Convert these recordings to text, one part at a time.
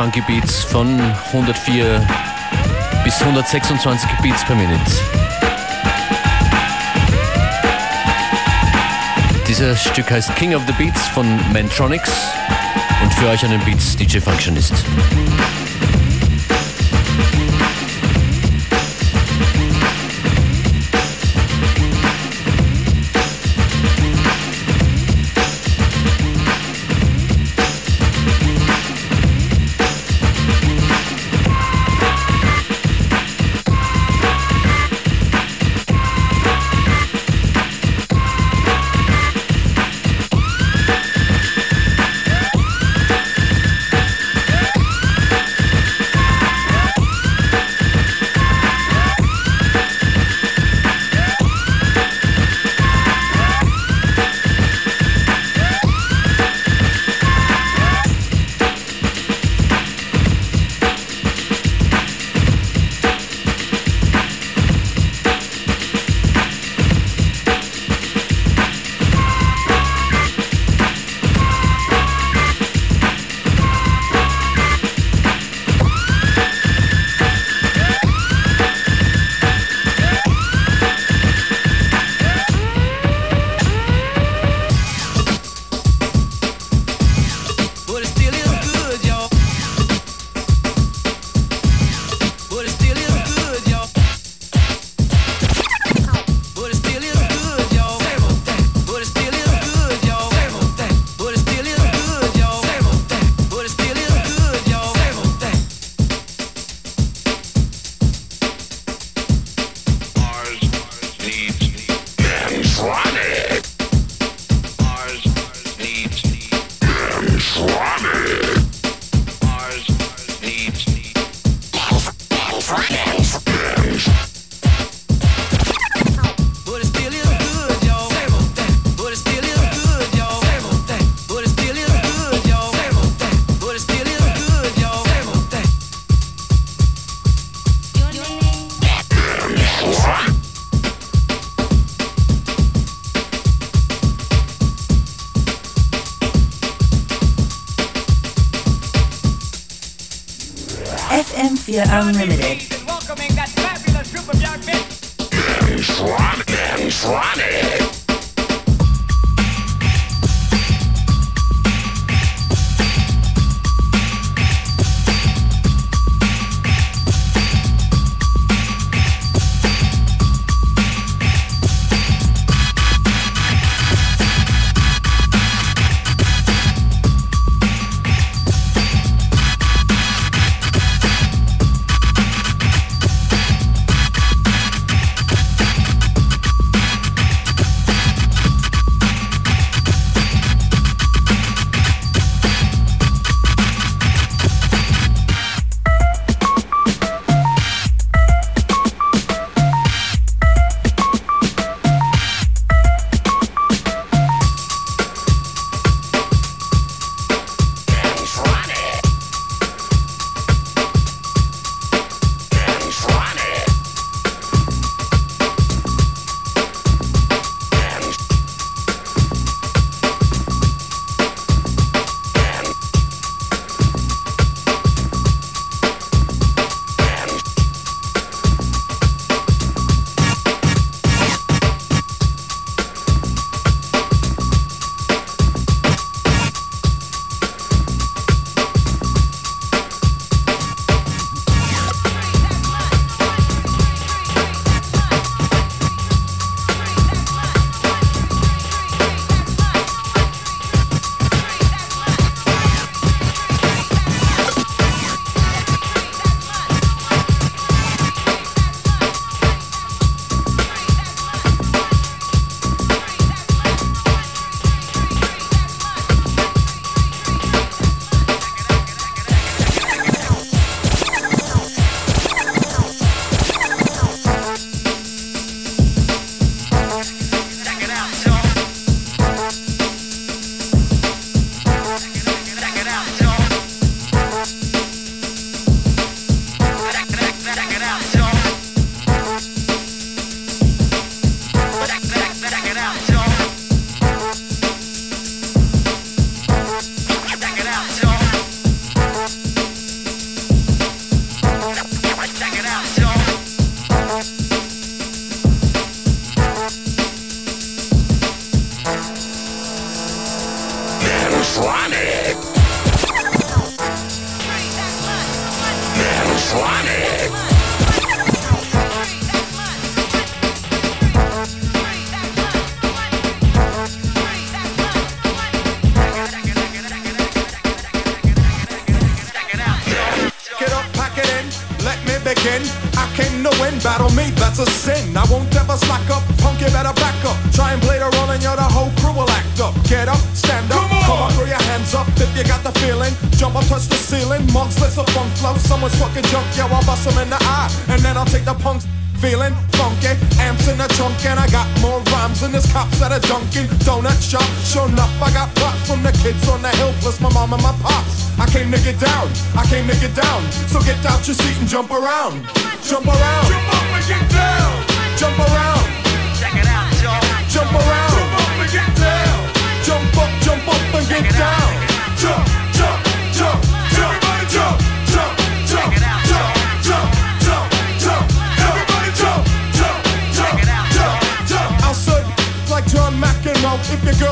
Funky Beats von 104 bis 126 Beats per Minute. Dieses Stück heißt King of the Beats von Mantronics und für euch den Beats DJ Functionist.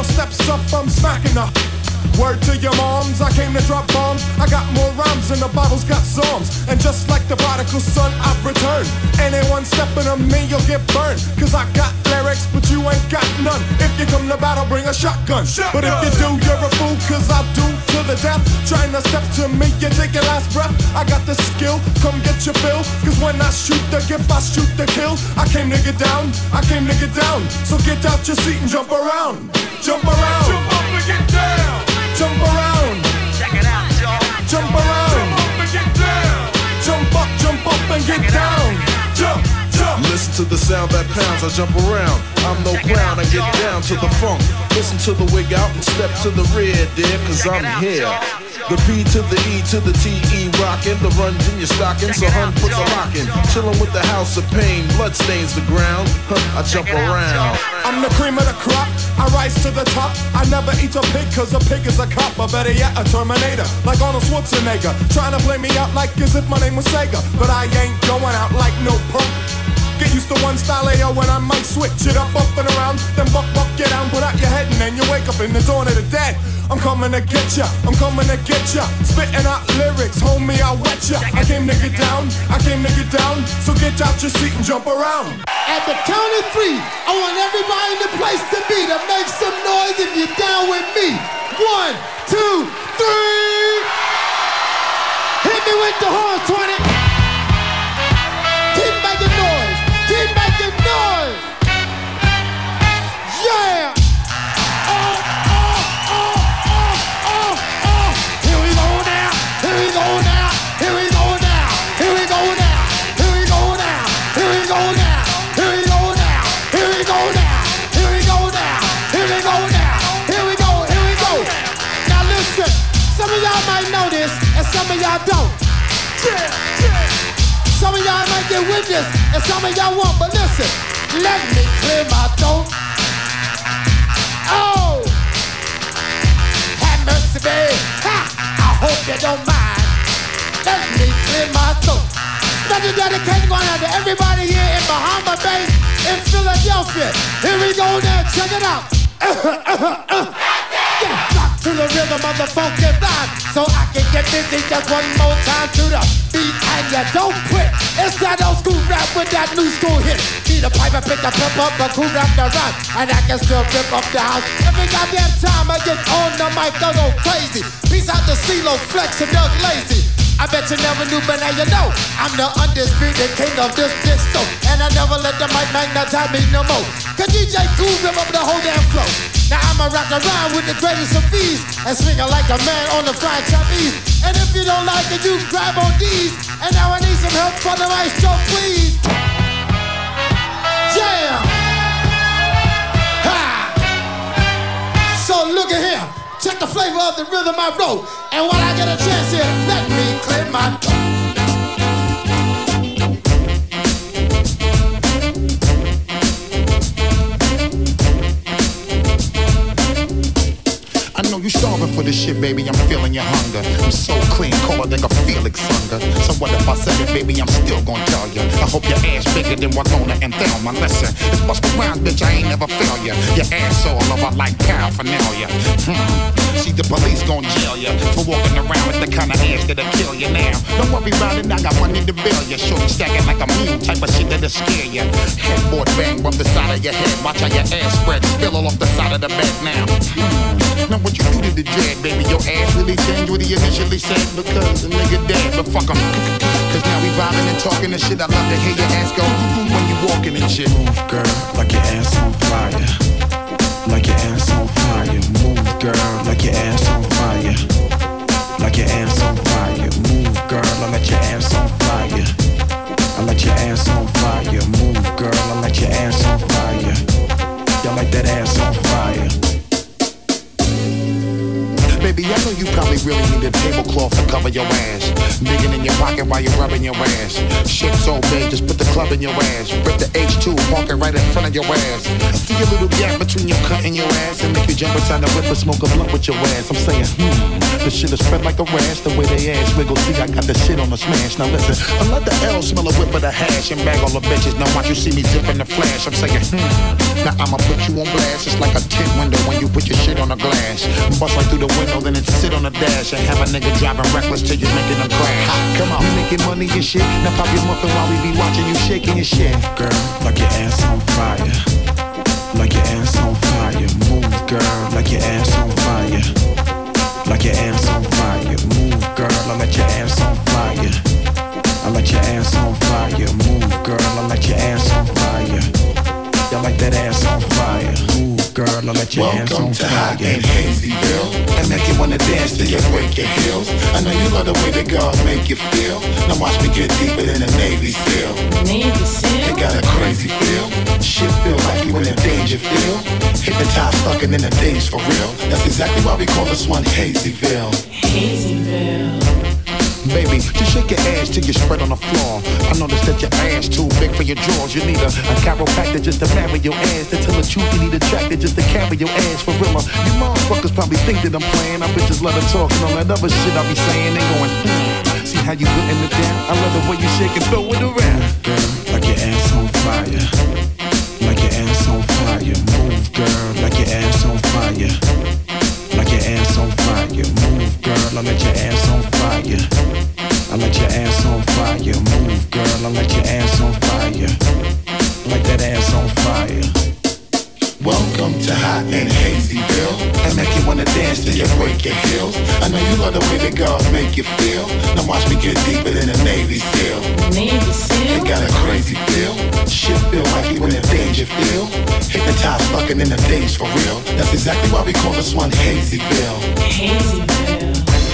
Steps up, I'm smacking her. Word to your moms, I came to drop bombs. I got more rhymes and the Bible's got psalms. And just like the prodigal son, I've returned. Anyone stepping on me, you'll get burned. Cause I got lyrics, but you ain't got none. If you come to battle, bring a shotgun. But if you do, you're a fool, cause I do to the death. Trying to step to me, you take your last breath. I got the skill, come get your fill. Cause when I shoot the gift, I shoot the kill. I came to get down, I came to get down. So get out your seat and jump around. Jump around. Jump around, Check it out, y'all. jump around, Jump up and get down. jump up, jump up and get down. Jump, jump. Listen to the sound that pounds, I jump around. I'm no clown, I get down to the funk. Listen to the wig out and step to the rear, dear, cause I'm here. The P to the E to the T E rockin', the runs in your stocking, so hun puts a lock in. Chillin' with the house of pain, blood stains the ground. Huh, I jump around. I'm the cream of the crop, I rise to the top. I never eat a pig cause a pig is a cop, or better yet, a Terminator. Like Arnold Schwarzenegger, trying to play me out like as if my name was Sega. But I ain't going out like no punk. Get used to one style AO when I might switch it up, up and around. Then buck, buck, get down, put out your head, and then you wake up in the dawn of the dead. I'm coming to get ya, I'm coming to get ya. Spitting out lyrics, homie, I'll wet ya. I came to get down, I came to get down. So get out your seat and jump around. At the count of three, I want everybody in the place to be to make some noise if you're down with me. One, two, three. This, and some of y'all won't. But listen, let me clear my throat. Oh, have mercy, babe. Ha! I hope you don't mind. Let me clear my throat. Special dedication going out to everybody here in Bahama Bay, in Philadelphia. Here we go now. Check it out. To the rhythm of the funky vibe, so I can get busy just one more time to the beat, and you don't quit. It's that old school rap with that new school hit. Need a pipe and pick a pep up, a cool rap the rhyme, and I can still rip up the house. Every goddamn time I get on the mic, I go crazy. Peace out to CeeLo, Flex, and Doug Lazy. I bet you never knew, but now you know. I'm the undisputed king of this disco. And I never let the mic magnetize me no more. Cause DJ Cool up the whole damn flow. Now I'ma rock around with the greatest of ease. And swing like a man on the flying trapeze. And if you don't like it, you grab on these. And now I need some help for the maestro, please. Jam! Ha! So look at here. Check the flavor of the rhythm I wrote. And while I get a chance here, let me I know you starving for this shit, baby. I'm feeling your hunger. I'm so clean, colder than a Felix hunger. So what if I said it, baby? I'm still gonna tell you. I hope your ass bigger than Winona and Thelma. Listen, it's Busta Rhymes, bitch. I ain't never fail ya. Your ass all over like paraphernalia. Hmm. See, the police gon' jail ya for walking around with the kind of ass that'll kill ya now. Don't worry about it, I got money to bill you. Shorty stacking like a mule, type of shit that'll scare ya. Headboard bang, rub the side of your head. Watch how your ass spread, spill all off the side of the bed now. Hmm. Now what you do to the dread, baby? Your ass really changed what he initially said because a nigga dead, but fuck him. Cause now we vibing and talking and shit. I love to hear your ass go when you walking and shit. Move, girl, like your ass on fire. Like your ass on fire. Move, girl, like your ass on fire. Like your ass on fire. Move, girl, I let your ass on fire. I let your ass on fire. Move, girl, I let your ass on fire. Y'all like that ass on fire. Baby, I know you probably really need a tablecloth to cover your ass. Digging in your pocket while you're rubbing your ass. Shit so big, just put the club in your ass. Rip the H2, park it right in front of your ass. See a little gap between your cut and your ass. And make you jump inside the whip and smoke a blunt with your ass. I'm saying, hmm, the shit is spread like a rash. The way they ass wiggle, see, I got the shit on the smash. Now listen, I let the L smell a whip of the hash and bag all the bitches. Now watch you see me zipping the flash. I'm saying, hmm, now I'ma put you on blast. It's like a tint window when you put your shit on the glass. Bust right through the window, then it sit on the dash and have a nigga driving reckless till you're making them crash. Ha, come on, you making money and shit. Now pop your muffin while we be watching you shaking your shit. Girl, like your ass on fire. Like your ass on fire. Move, girl, like your ass on fire. Like your ass on fire. Move, girl, I let your ass on fire. I let your ass on fire. Move, girl, I let your ass on fire. Y'all like that ass on fire. Move, girl, I let your ass Welcome on to Hot fire. and Hazyville. And make you wanna dance till you break your heels. I know you love the way the girls make you feel. Now watch me get deeper than a Navy SEAL. Navy SEAL? They got a crazy feel. Shit feel like you in a danger feel. Hypnotized, fucking in the days for real. That's exactly why we call this one Hazyville. Hazyville. Baby, just shake your ass till you spread on the floor. I noticed that your ass too big for your drawers. You need a, a chiropractor just to marry your ass. To tell the truth, you need a tractor just to carry your ass for real. You motherfuckers probably think that I'm playing. I bitches love to talk and all that other shit I be saying. They going, hmm. See how you putting it down? I love the way you shake and throw it around. Girl, like your ass on fire. Like your ass on fire. Move, girl, like your ass on fire. Like your ass on fire. Move, girl, I let your ass on fire. I let your ass on fire. Move, girl, I let your ass on fire. Like that ass on fire. Welcome to Hot and Hazyville. And make you wanna dance till you break your heels. I know you love the way the girls make you feel. Now watch me get deeper than a Navy SEAL. Navy They SEAL? got a fucking in the days for real. That's exactly why we call this one Hazyville. Hazyville.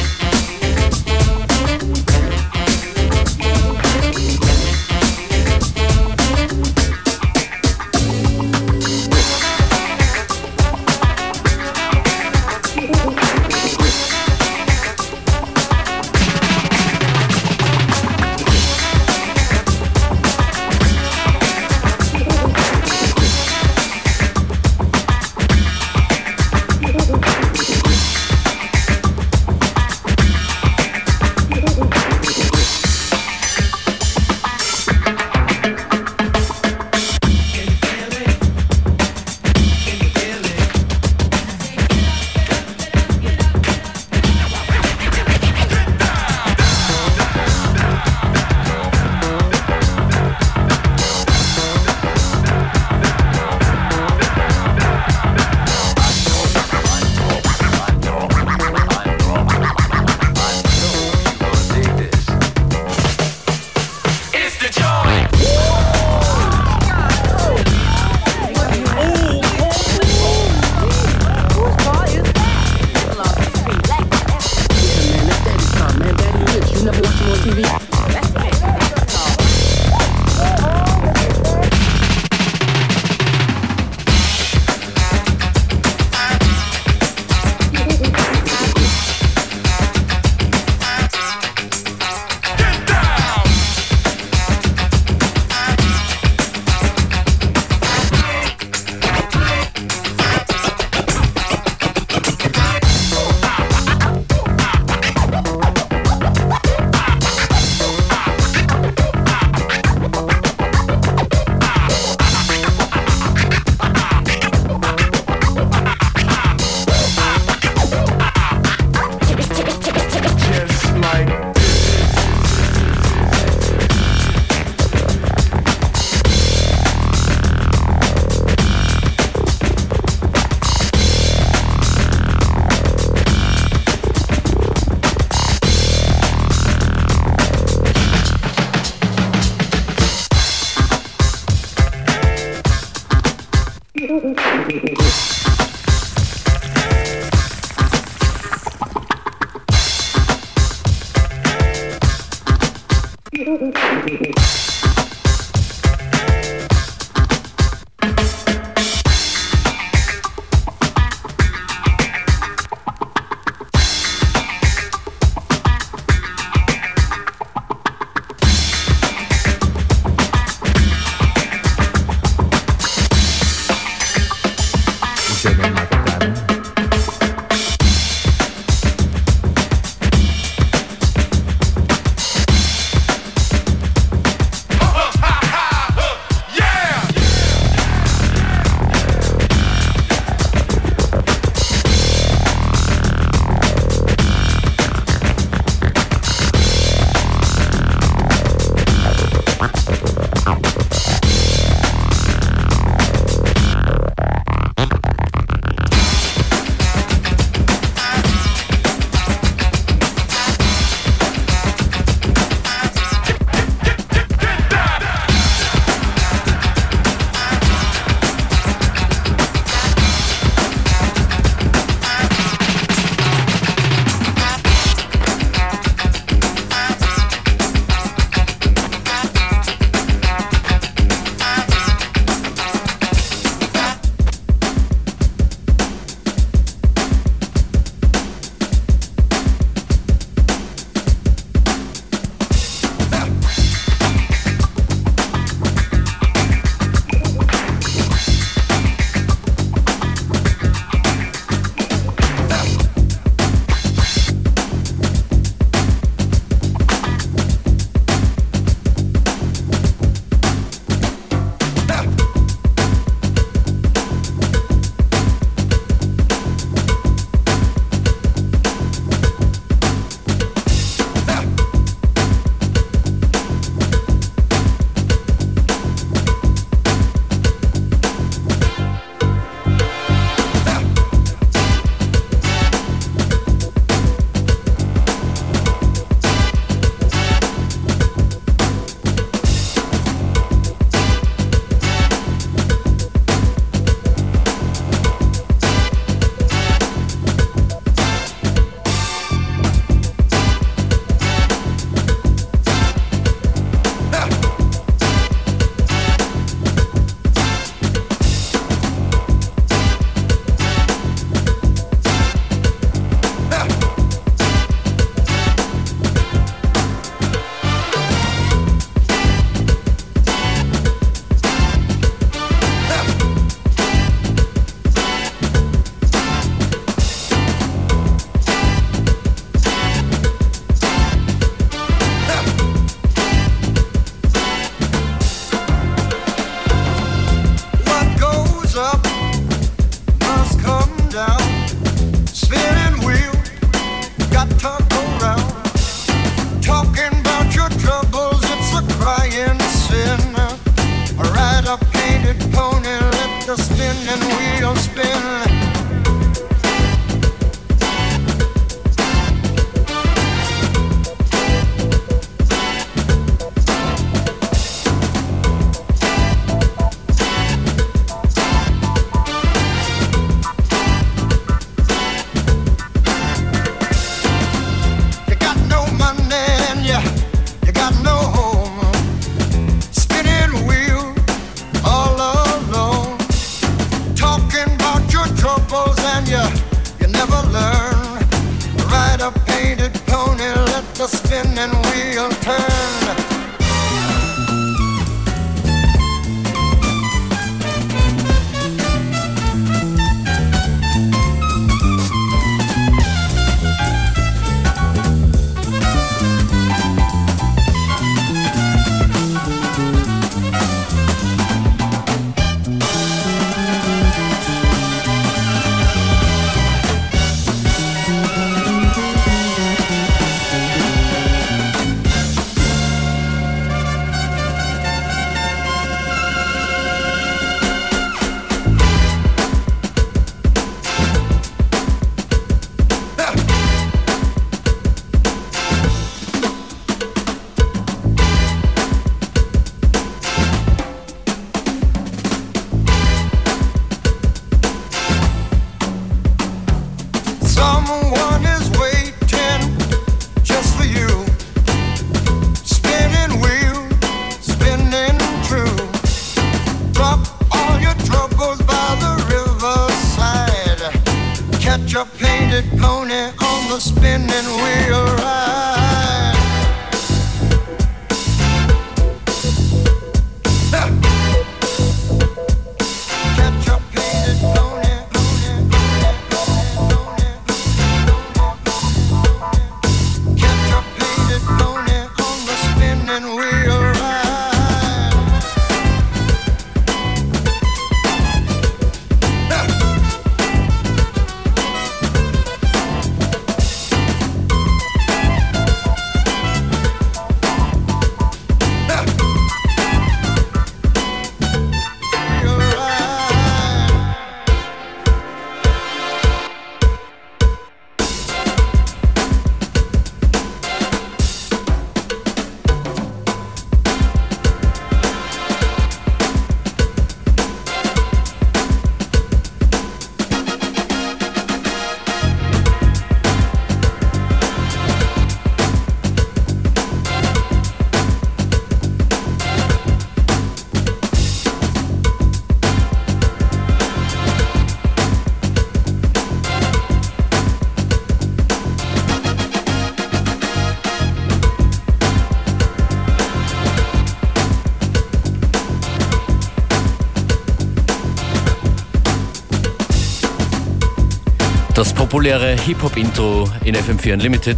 Populäre Hip-Hop-Intro in FM4 Unlimited.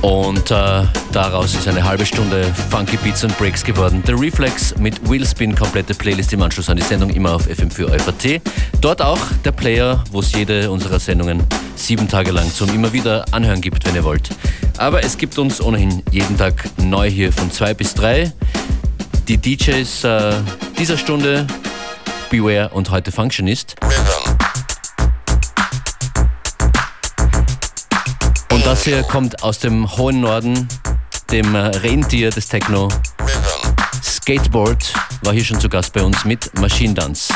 Und äh, daraus ist eine halbe Stunde Funky Beats und Breaks geworden. The Reflex mit Wheelspin, komplette Playlist im Anschluss an die Sendung, immer auf FM4 FAT. Dort auch der Player, wo es jede unserer Sendungen sieben Tage lang zum immer wieder anhören gibt, wenn ihr wollt. Aber es gibt uns ohnehin jeden Tag neu hier von zwei bis drei. Die DJs äh, dieser Stunde Beware und heute Functionist. Das hier kommt aus dem hohen Norden, dem Rentier des Techno. Skateboard war hier schon zu Gast bei uns mit Machine Dance.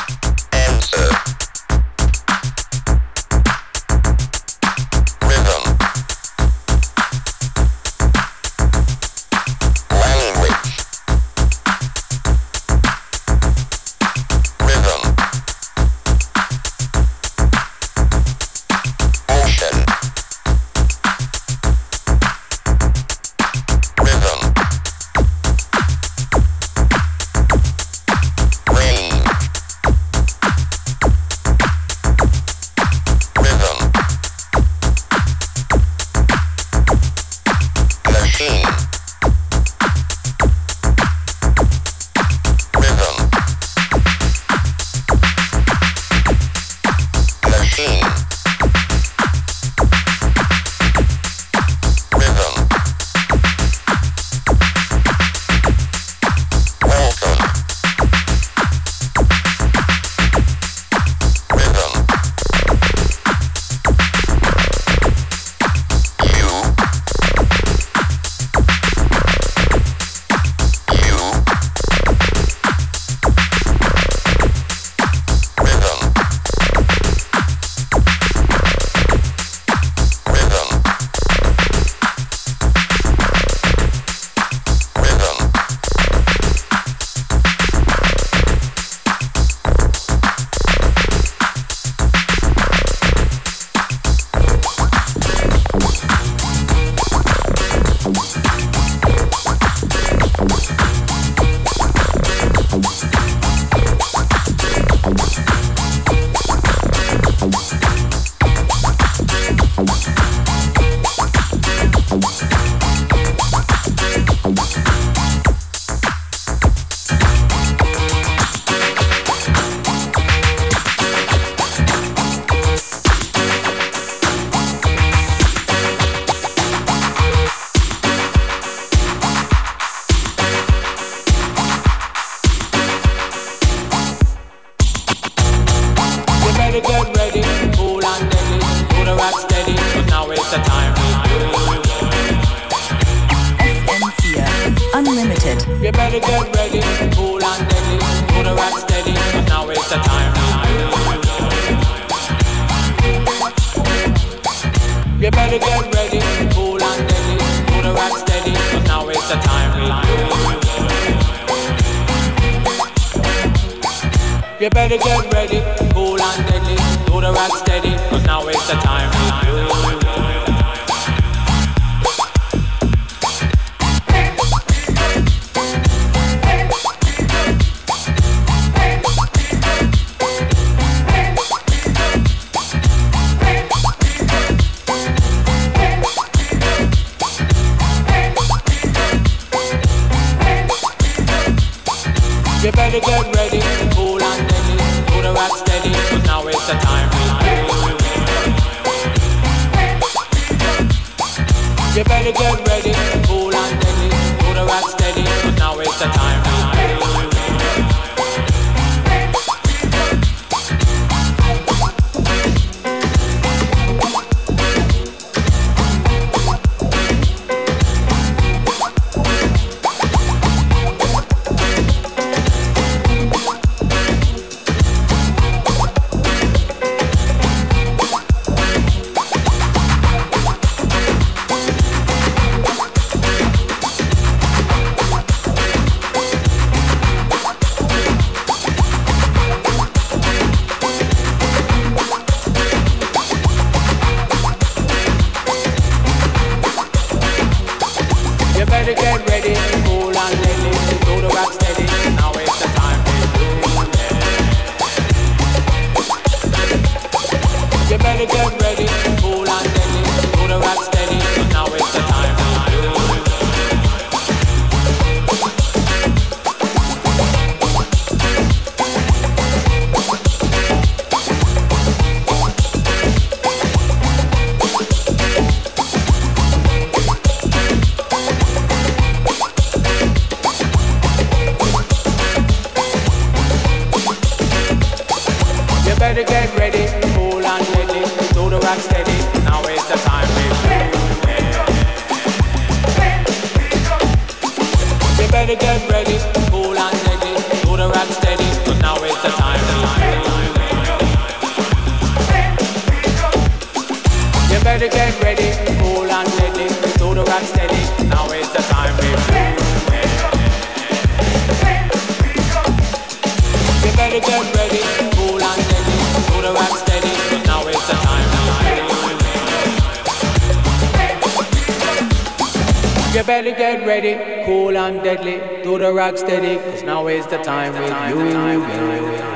Better get ready, cool and deadly. Do the rock steady, cause now is the time with you.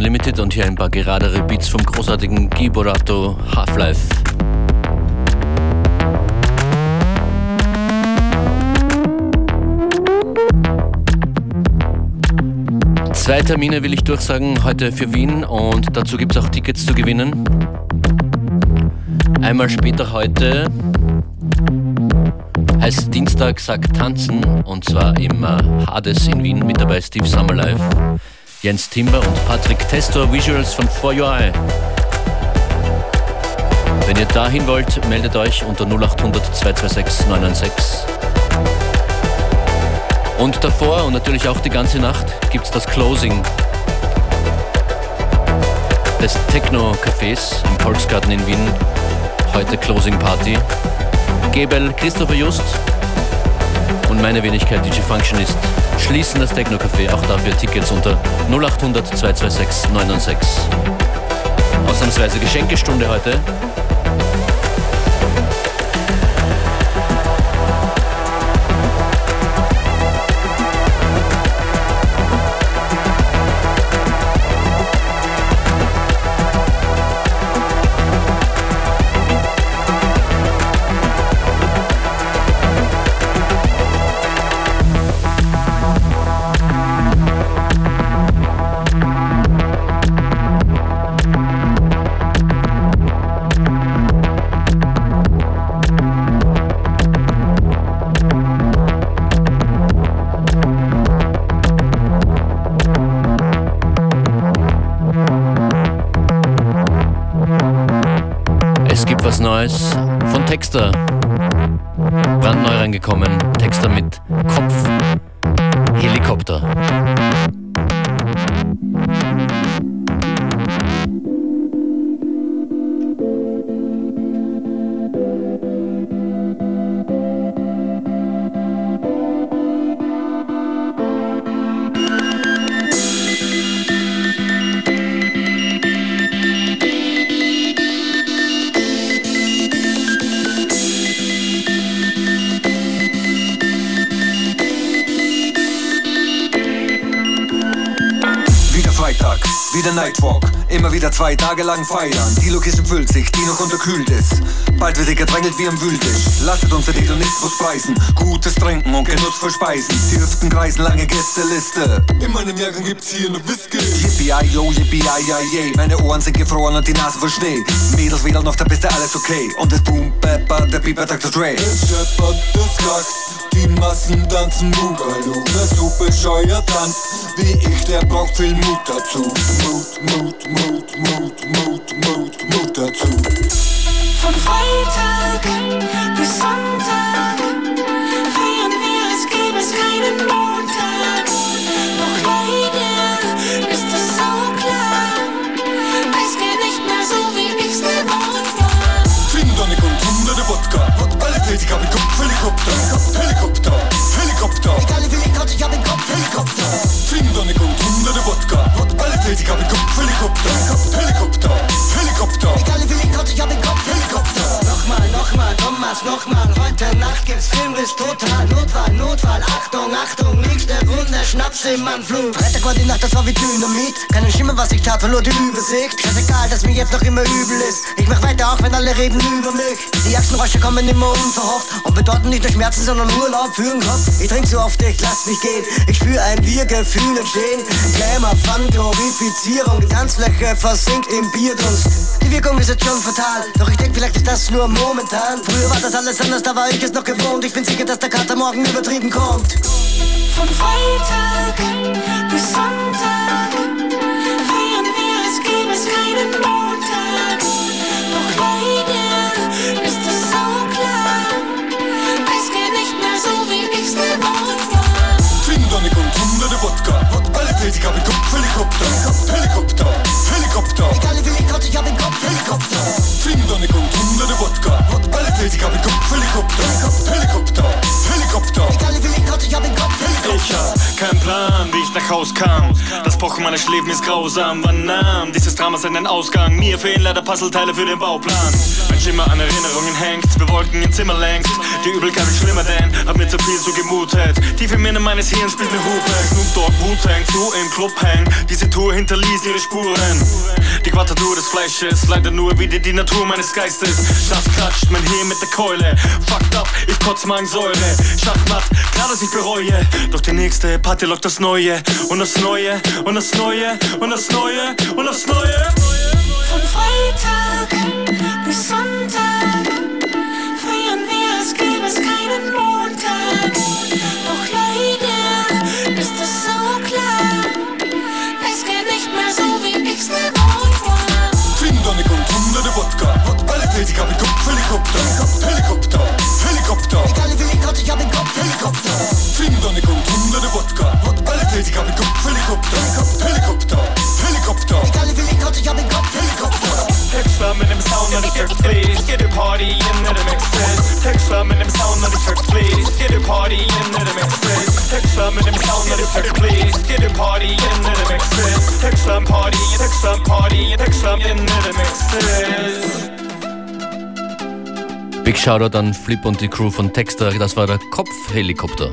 Unlimited und hier ein paar geradere Beats vom großartigen Giborato Half-Life. Zwei Termine will ich durchsagen heute für Wien und dazu gibt es auch Tickets zu gewinnen. Einmal später heute heißt Dienstag Sack Tanzen und zwar im Hades in Wien mit dabei Steve Summerlife, Jens Timber und Patrick Testor, Visuals von For Your Eye. Wenn ihr dahin wollt, meldet euch unter 0800 226 996. Und davor und natürlich auch die ganze Nacht gibt es das Closing des Techno-Cafés im Volksgarten in Wien. Heute Closing Party. Gebel, Christopher Just meine Wenigkeit DJ Functionist schließen das Techno-Café. Auch dafür Tickets unter 0800 226 996. Ausnahmsweise Geschenkestunde heute. Wieder zwei Tage lang feiern. Die Location füllt sich, die noch unterkühlt ist. Bald wird ihr gedrängelt wie am Wühltisch. Lasset uns den Hedonismus preisen. Gutes Trinken und Genuss für Speisen. Die Hüften kreisen, lange Gästeliste. In meinem Jahrgang gibt's hier ne Whisky. Yippie-yo, yippie-yi-yi. Meine Ohren sind gefroren und die Nase versteht. Mädels wedeln auf der Piste, alles okay. Und es boom, bepper, der Beeper Dr. Dre. Es scheppert, es kackt, die Massen tanzen Boogaloo. Wer so bescheuert tanzt wie ich, der braucht viel Mut dazu. Mut, Mut, Mut, Mut, Mut, Mut, Mut dazu. Von Freitag bis Sonntag feiern wir, als gäbe es keinen Montag. Doch leider ist es so klar, es geht nicht mehr so, wie ich's gewohnt war. Gin Tonic und hunderte Wodka. Alle ich hab im Kopf, Helikopter. Helikopter, Helikopter. Egal wie viel ich kotze, ich hab den Kopf, Helikopter. Gin Tonic und hunderte Wodka. Alle ich hab im Kopf, Helikopter. Helikopter, Helikopter. Egal wie viel ich kotze, ich hab den Kopf, nochmal. Heute Nacht gibt's Filmriss total. Notfall, Notfall, Achtung, Achtung. Nächste Runde, Schnaps im Anflug. Freitag war die Nacht, das war wie Dynamit. Keine Schimmer, was ich tat, verlor die Übersicht. Scheißegal, dass mir jetzt noch immer übel ist. Ich mach weiter, auch wenn alle reden über mich. Die Achsenräusche kommen immer unverhofft und bedeuten nicht nur Schmerzen, sondern Urlaub für den Kopf. Ich trink so oft, ich lass mich gehen. Ich spür ein Wir-Gefühl entstehen. Glamour, Fun, Glorifizierung. Die Tanzfläche versinkt im Bierdunst. Die Wirkung ist jetzt schon fatal, doch ich denk, vielleicht ist das nur momentan. Früher war das alles anders, da war ich es noch gewohnt. Ich bin sicher, dass der Kater morgen übertrieben kommt. Von Freitag bis Sonntag feiern wir, als gäbe es keinen Montag. Doch leider ist es so klar, es geht nicht mehr so, wie ich's gewohnt war. Gin Tonic und hunderte Wodka. Alle ich hab im Kopf, Helikopter. Helikopter, Helikopter. Egal wie viel ich kotze, ich hab den Kopf, Helikopter. Ich hab im Kopf, Helikopter. Helikopter, Helikopter. Egal wie viel ich kotze, ich hab den Kopf, Helikopter. Ich hab keinen Plan, wie ich nach Haus kam. Das Pochen meines Leben ist grausam. Wann nahm dieses Drama seinen Ausgang? Mir fehlen leider Puzzleteile für den Bauplan. Ein Schimmer an Erinnerungen hängt, bewolken im Zimmer längst. Die Übelkeit wird schlimmer, denn hab mir zu viel zugemutet. Tief im Innern meines Hirns spielt eine Hupe. Snoop Dogg, Wu-Tang, zu im Club hängen. Diese Tour hinterließ ihre Spuren. Die Quadratur des Fleisches, leider nur wieder die Natur meines Geistes. Das klatscht mein Hirn mit der Keule. Fucked up, ich kotz Magensäure. Schachmatt, klar, dass ich bereue. Doch die nächste Party lockt das Neue. Und das Neue, und das Neue, und das Neue, und das Neue. Von Freitag bis Sonntag mit dem Sound on the track, please. A party into the mixes. Texter mit dem Sound on the track, please. A party into the mixes. Texter mit dem Sound on the track, please. A party into the mixes. Texter party, Texter party, Texter into the mixes. Big Shoutout an Flip und die Crew von Texter. Das war der Kopfhelikopter.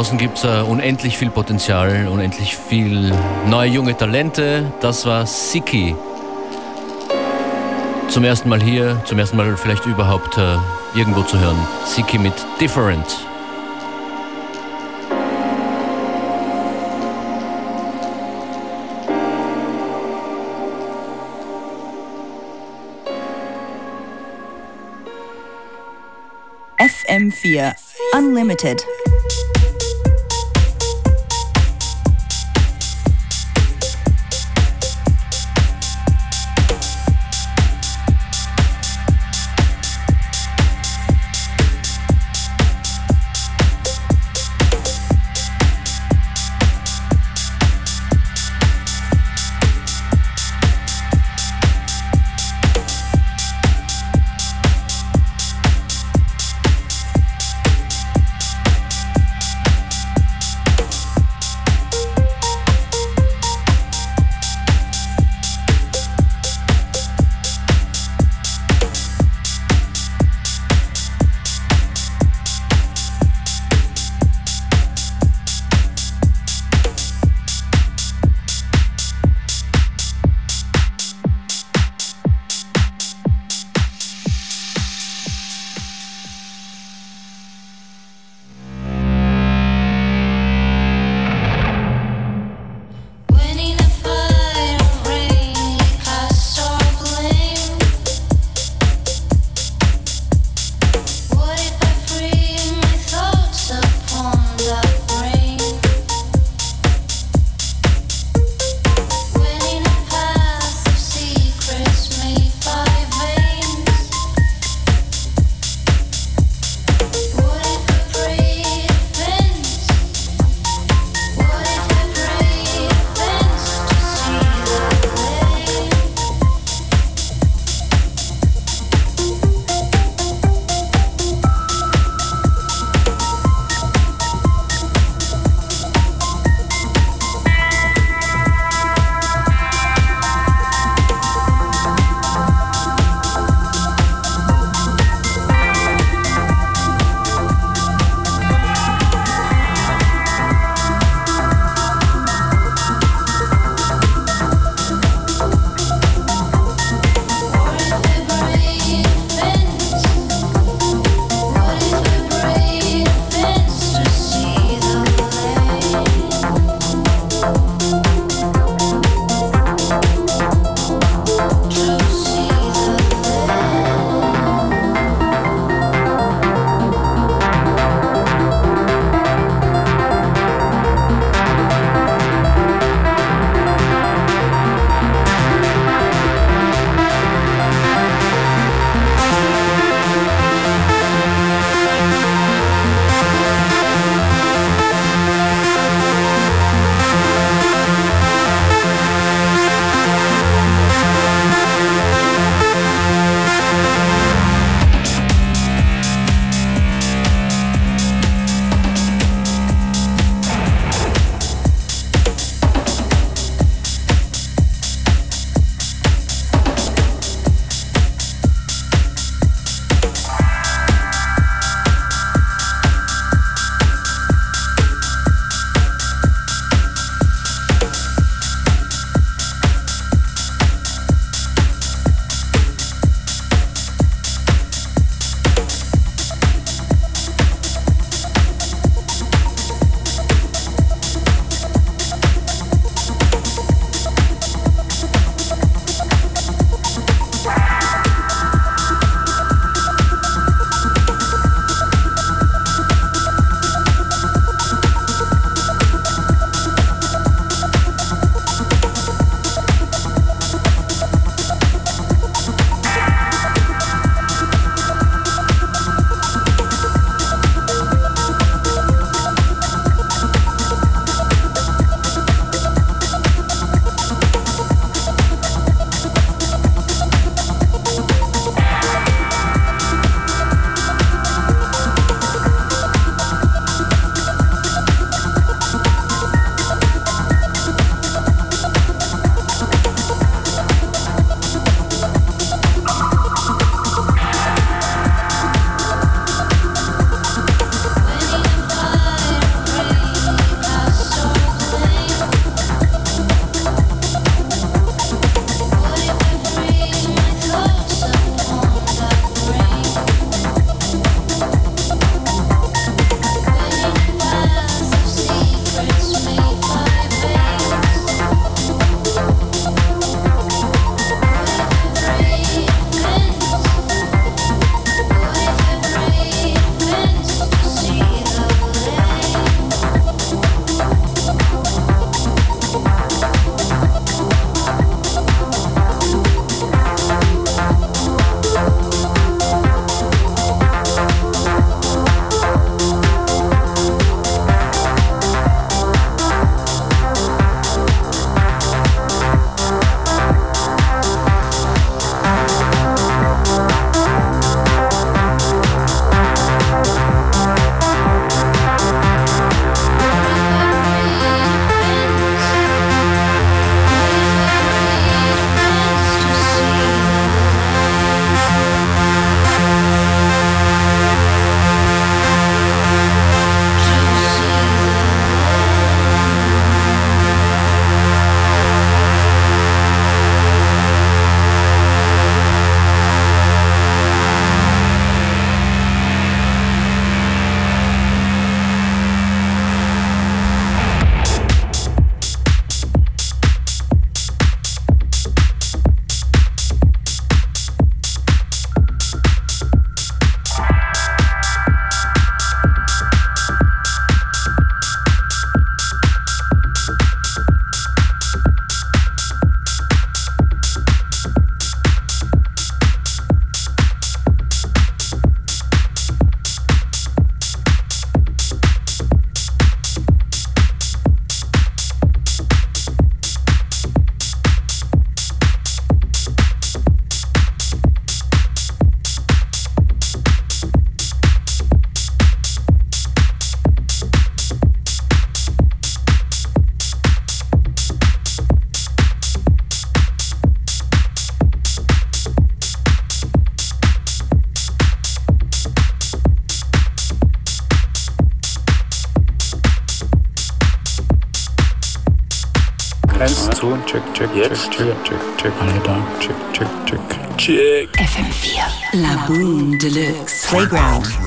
Draußen gibt es uh, unendlich viel Potenzial, unendlich viel neue junge Talente. Das war Siki. Zum ersten Mal hier, zum ersten Mal vielleicht überhaupt uh, irgendwo zu hören. Siki mit Different. FM4 Unlimited.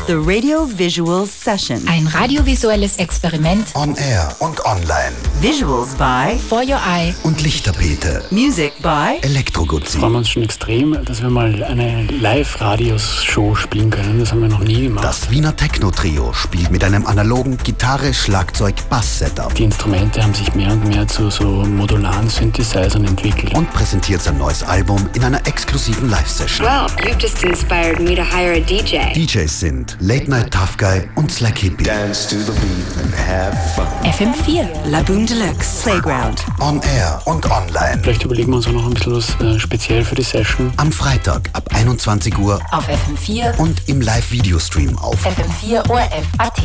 The Radio Visual Session. Ein radiovisuelles Experiment. On Air und online. Visuals by For Your Eye. Und Lichterpete. Music by Elektroguzzi. freuen wir uns schon extrem, dass wir mal eine Live-Radios-Show spielen können. Das haben wir noch nie gemacht. Das Wiener Techno-Trio spielt mit einem analogen Gitarre, Schlagzeug, Bass-Setup. Die Instrumente haben sich mehr und mehr zu so modularen Synthesizern entwickelt. Und präsentiert sein neues Album in einer exklusiven Live-Session. Well, you've just inspired me to hire a DJ. DJs sind Late Night Tough Guy und Slack Hippie. Dance to the beat and have fun. FM4. La Boom Deluxe. Playground. On Air und online. Vielleicht überlegen wir uns auch noch ein bisschen was äh, speziell für die Session. Am Freitag ab 21 Uhr Auf FM4. und im Live-Videostream auf FM4 ORF AT.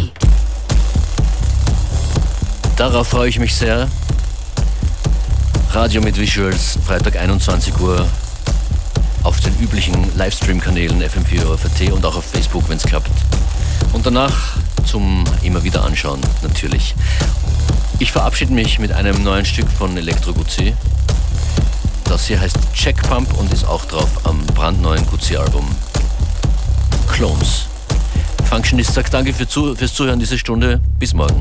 Darauf freue ich mich sehr. Radio mit Visuals, Freitag 21 Uhr auf den üblichen Livestream-Kanälen FM4 OFAT und auch auf Facebook, wenn es klappt. Und danach zum immer wieder anschauen, natürlich. Ich verabschiede mich mit einem neuen Stück von Elektro Guzzi. Das hier heißt Check Pump und ist auch drauf am brandneuen Guzzi-Album Clones. Functionist sagt danke für zu, fürs Zuhören diese Stunde. Bis morgen.